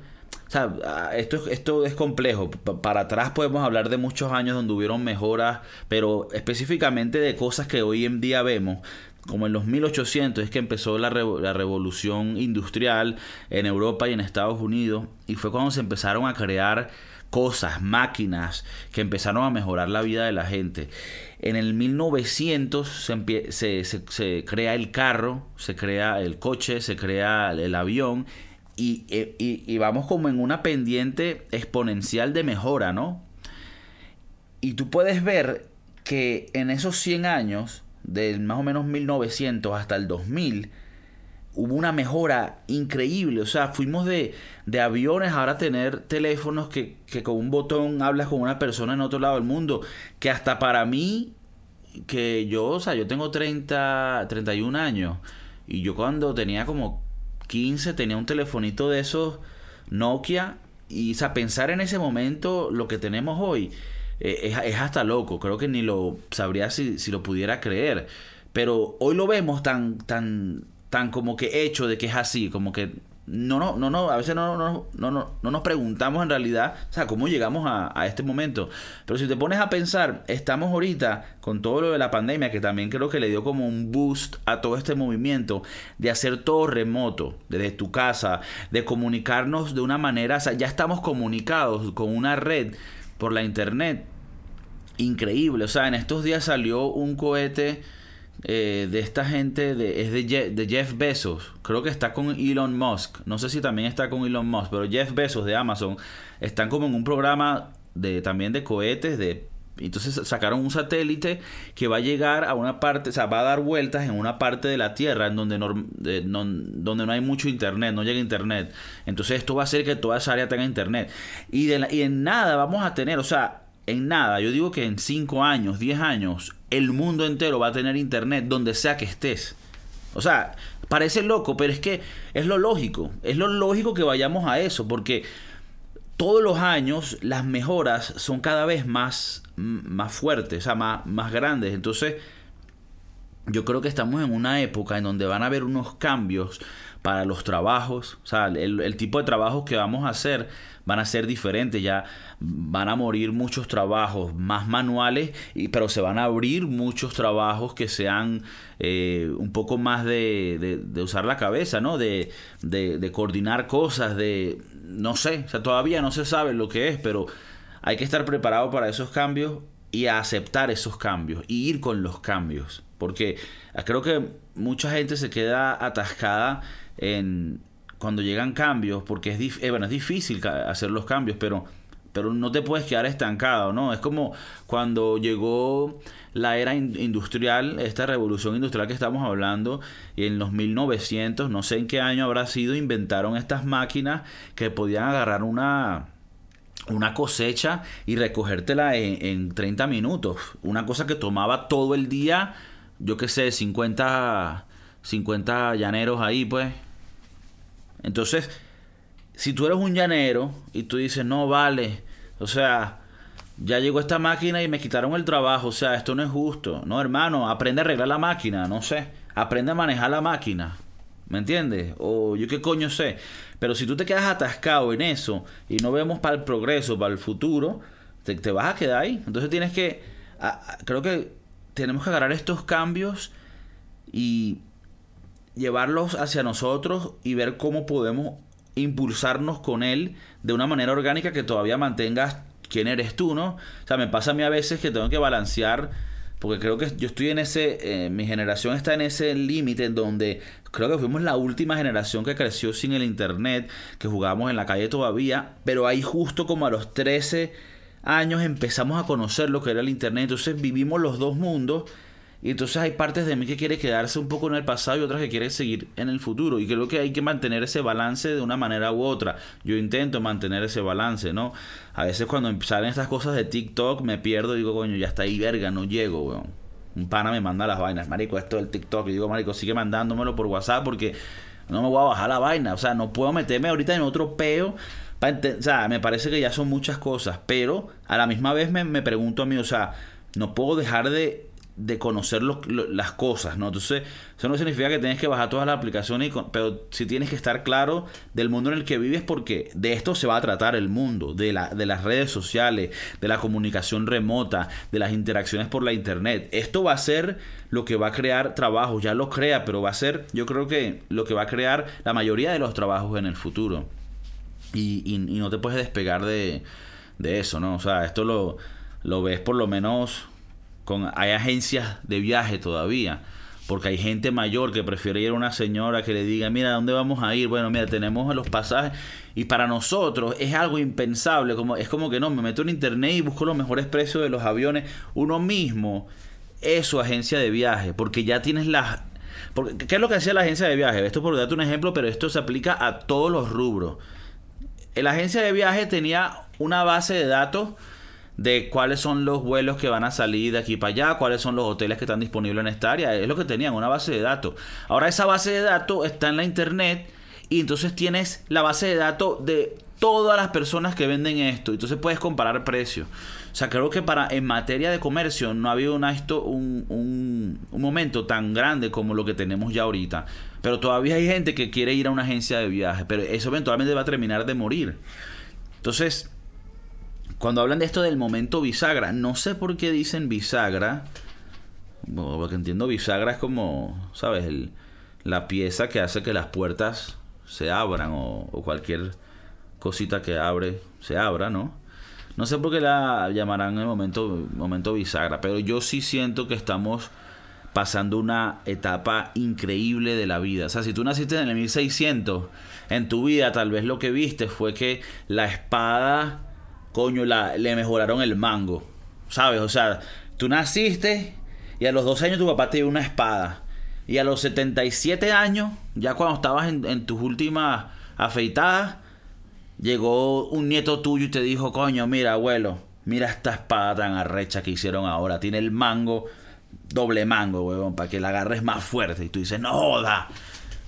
O sea, esto, es- esto es complejo. Pa- Para atrás podemos hablar de muchos años donde hubieron mejoras, pero específicamente de cosas que hoy en día vemos. Como en los 1800 es que empezó la, la revolución industrial en Europa y en Estados Unidos. Y fue cuando se empezaron a crear cosas, máquinas que empezaron a mejorar la vida de la gente. En el 1900 se, se, se- crea el carro, se crea el coche, se crea el avión y, eh, y- y vamos como en una pendiente exponencial de mejora, ¿no? Y tú puedes ver que en esos 100 años, del más o menos 1900 hasta el 2000, hubo una mejora increíble. O sea, fuimos de, de aviones ahora a tener teléfonos que, que con un botón hablas con una persona en otro lado del mundo. Que hasta para mí, que yo, o sea, yo tengo 30, 31 años. Y yo cuando tenía como 15 tenía un telefonito de esos Nokia. Y, o sea, pensar en ese momento lo que tenemos hoy eh, es, es hasta loco. Creo que ni lo sabría si, si lo pudiera creer. Pero hoy lo vemos tan, tan, tan como que hecho de que es así, como que no, no, no, no, a veces no, no, no, no, no nos preguntamos en realidad, o sea, cómo llegamos a, a este momento. Pero si te pones a pensar, estamos ahorita con todo lo de la pandemia, que también creo que le dio como un boost a todo este movimiento de hacer todo remoto, desde tu casa, de comunicarnos de una manera, o sea, ya estamos comunicados con una red por la internet increíble. O sea, en estos días salió un cohete eh, de esta gente, de, es de de Jeff Bezos. Creo que está con Elon Musk. No sé si también está con Elon Musk, pero Jeff Bezos de Amazon están como en un programa de también de cohetes de entonces sacaron un satélite que va a llegar a una parte, o sea, va a dar vueltas en una parte de la Tierra en donde, no, donde no hay mucho internet, no llega internet. Entonces esto va a hacer que toda esa área tenga internet. Y, de y en nada vamos a tener, o sea, en nada, yo digo que en 5 años, 10 años, el mundo entero va a tener internet donde sea que estés. O sea, parece loco, pero es que es lo lógico. Es lo lógico que vayamos a eso, porque todos los años las mejoras son cada vez más, más fuertes, o sea, más, más grandes. Entonces, yo creo que estamos en una época en donde van a haber unos cambios para los trabajos, o sea, el, tipo de trabajos que vamos a hacer van a ser diferentes, ya van a morir muchos trabajos más manuales, y, pero se van a abrir muchos trabajos que sean eh, un poco más de, de- de usar la cabeza, ¿no? De, de, de coordinar cosas, de, no sé, o sea, todavía no se sabe lo que es, pero hay que estar preparado para esos cambios y a aceptar esos cambios y ir con los cambios. Porque creo que mucha gente se queda atascada en cuando llegan cambios, porque es, dif- eh, bueno, es difícil hacer los cambios, pero, pero no te puedes quedar estancado, ¿no? Es como cuando llegó la era in- industrial, esta revolución industrial que estamos hablando, y en los 1900, no sé en qué año habrá sido, inventaron estas máquinas que podían agarrar una una cosecha y recogértela en, en 30 minutos. Una cosa que tomaba todo el día, yo qué sé, 50, 50 llaneros ahí, pues. Entonces, si tú eres un llanero y tú dices, no vale, o sea, ya llegó esta máquina y me quitaron el trabajo, o sea, esto no es justo. No, hermano, aprende a arreglar la máquina, no sé, aprende a manejar la máquina. ¿Me entiendes? O yo qué coño sé. Pero si tú te quedas atascado en eso y no vemos para el progreso, para el futuro, te, vas a quedar ahí. Entonces tienes que, creo que tenemos que agarrar estos cambios y llevarlos hacia nosotros y ver cómo podemos impulsarnos con él de una manera orgánica que todavía mantengas quién eres tú, ¿no? O sea, me pasa a mí a veces que tengo que balancear, porque creo que yo estoy en ese, eh, mi generación está en ese límite en donde creo que fuimos la última generación que creció sin el internet, que jugábamos en la calle todavía, pero ahí justo como a los 13 años empezamos a conocer lo que era el internet, entonces vivimos los dos mundos y entonces hay partes de mí que quiere quedarse un poco en el pasado y otras que quiere seguir en el futuro. Y creo que hay que mantener ese balance de una manera u otra. Yo intento mantener ese balance, ¿no? A veces cuando salen estas cosas de TikTok me pierdo y digo, coño, ya está ahí verga, no llego, weón. Un pana me manda las vainas, marico, esto del TikTok. Y digo, marico, sigue mandándomelo por WhatsApp porque no me voy a bajar la vaina. O sea, no puedo meterme ahorita en otro peo. O sea, me parece que ya son muchas cosas. Pero a la misma vez me, me pregunto a mí, o sea, no puedo dejar de de conocer las cosas, ¿no? Entonces, eso no significa que tienes que bajar todas las aplicaciones, y pero sí tienes que estar claro del mundo en el que vives porque de esto se va a tratar el mundo, de, la, de las redes sociales, de la comunicación remota, de las interacciones por la internet. Esto va a ser lo que va a crear trabajo, ya lo crea, pero va a ser, yo creo que lo que va a crear la mayoría de los trabajos en el futuro. Y, y- y no te puedes despegar de, eso, ¿no? O sea, esto lo ves por lo menos con... Hay agencias de viaje todavía. Porque hay gente mayor que prefiere ir a una señora que le diga, mira, ¿a dónde vamos a ir? Bueno, mira, tenemos los pasajes. Y para nosotros es algo impensable. Como, es como que no, me meto en internet y busco los mejores precios de los aviones. Uno mismo es su agencia de viaje. Porque ya tienes las... Porque, ¿Qué es lo que hacía la agencia de viaje? Esto por darte un ejemplo, pero esto se aplica a todos los rubros la agencia de viaje tenía una base de datos de cuáles son los vuelos que van a salir de aquí para allá, cuáles son los hoteles que están disponibles en esta área. Es lo que tenían, una base de datos. Ahora esa base de datos está en la internet y entonces tienes la base de datos de todas las personas que venden esto. Entonces puedes comparar precios. O sea, creo que para en materia de comercio no ha habido esto, un, un, un momento tan grande como lo que tenemos ya ahorita. Pero todavía hay gente que quiere ir a una agencia de viaje, pero eso eventualmente va a terminar de morir. Entonces, cuando hablan de esto del momento bisagra, no sé por qué dicen bisagra. Porque entiendo bisagra es como, ¿sabes? La pieza que hace que las puertas se abran o, o cualquier cosita que abre se abra, ¿no? No sé por qué la llamarán el momento, momento bisagra, pero yo sí siento que estamos pasando una etapa increíble de la vida. O sea, si tú naciste en el 1600, en tu vida tal vez lo que viste fue que la espada, coño, la, le mejoraron el mango. ¿Sabes? O sea, tú naciste y a los 12 años tu papá te dio una espada. Y a los 77 años, ya cuando estabas en, tus últimas afeitadas, llegó un nieto tuyo y te dijo, coño, mira, abuelo, mira esta espada tan arrecha que hicieron ahora. Tiene el mango, doble mango, huevón, para que la agarres más fuerte. Y tú dices, no joda,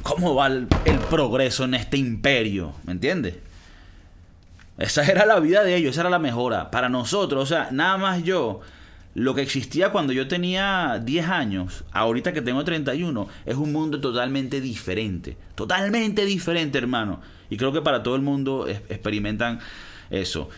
¿cómo va el, el progreso en este imperio? ¿Me entiendes? Esa era la vida de ellos, esa era la mejora. Para nosotros, o sea, nada más yo, lo que existía cuando yo tenía 10 años, ahorita que tengo 31, es un mundo totalmente diferente. Totalmente diferente, hermano. Y creo que para todo el mundo experimentan eso.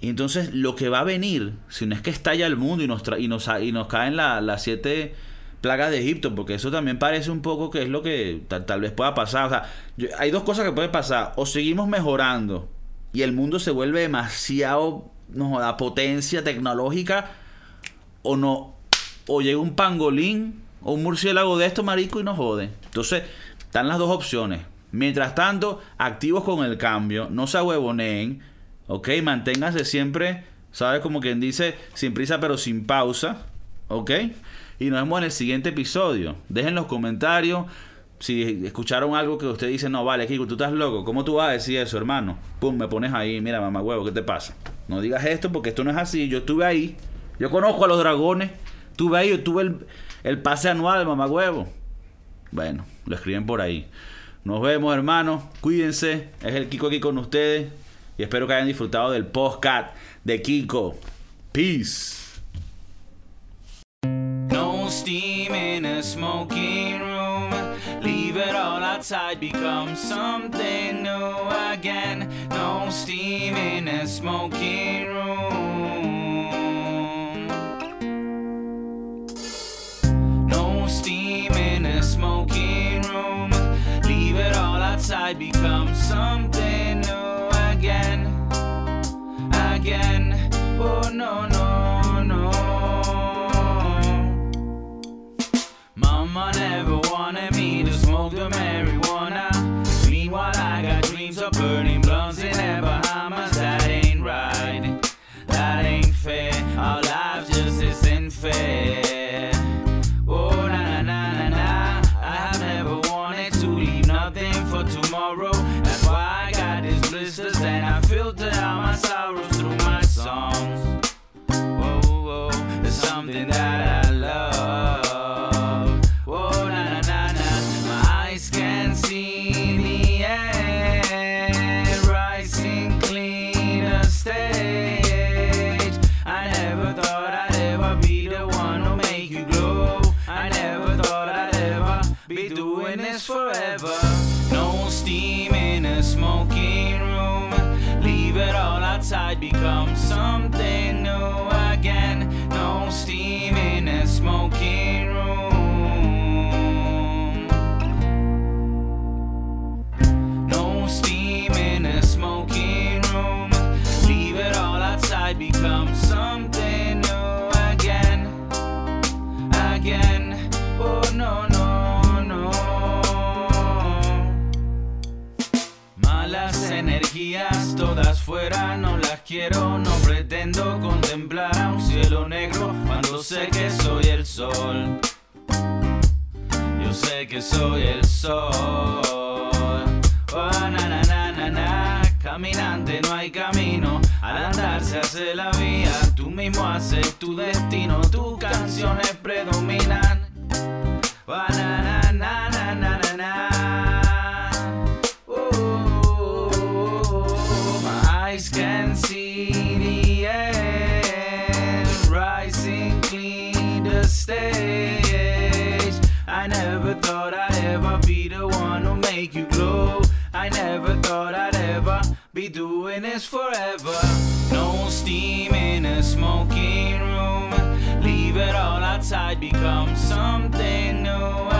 Y entonces lo que va a venir, si no es que estalla el mundo y nos, tra- y nos, y nos caen la- las siete plagas de Egipto, porque eso también parece un poco que es lo que tal, tal vez pueda pasar. O sea, hay dos cosas que pueden pasar. O seguimos mejorando y el mundo se vuelve demasiado, no joda, potencia tecnológica, o no, o llega un pangolín o un murciélago de esto, marico, y nos jode. Entonces, están las dos opciones. Mientras tanto, activos con el cambio, no se huevoneen, ok, manténganse siempre, ¿sabes? Como quien dice, sin prisa pero sin pausa, ok. Y nos vemos en el siguiente episodio. Dejen los comentarios. Si escucharon algo que usted dice, no, vale, Kiko, tú estás loco. ¿Cómo tú vas a decir eso, hermano? Pum, me pones ahí, mira, mamá huevo, ¿qué te pasa? No digas esto porque esto no es así. Yo estuve ahí. Yo conozco a los dragones. Estuve ahí, yo tuve el, el pase anual, mamá huevo. Bueno, lo escriben por ahí. Nos vemos, hermanos. Cuídense. Es el Kiko aquí con ustedes. Y espero que hayan disfrutado del podcast de Kiko. Peace. No steam in a smoking outside, become something new again. No steam in a smoking room. No steam in a smoking room. Leave it all outside, become something Face. Forever. Todas fuera, no las quiero. No pretendo contemplar un cielo negro cuando sé que soy el sol. Yo sé que soy el sol. Oh, na, na, na, na, na. Caminante no hay camino, al andar se hace la vía. Tú mismo haces tu destino, tus canciones predominan. Oh, na, na, stage. I never thought I'd ever be the one who make you glow. I never thought I'd ever be doing this forever. No steam in a smoking room. Leave it all outside, become something new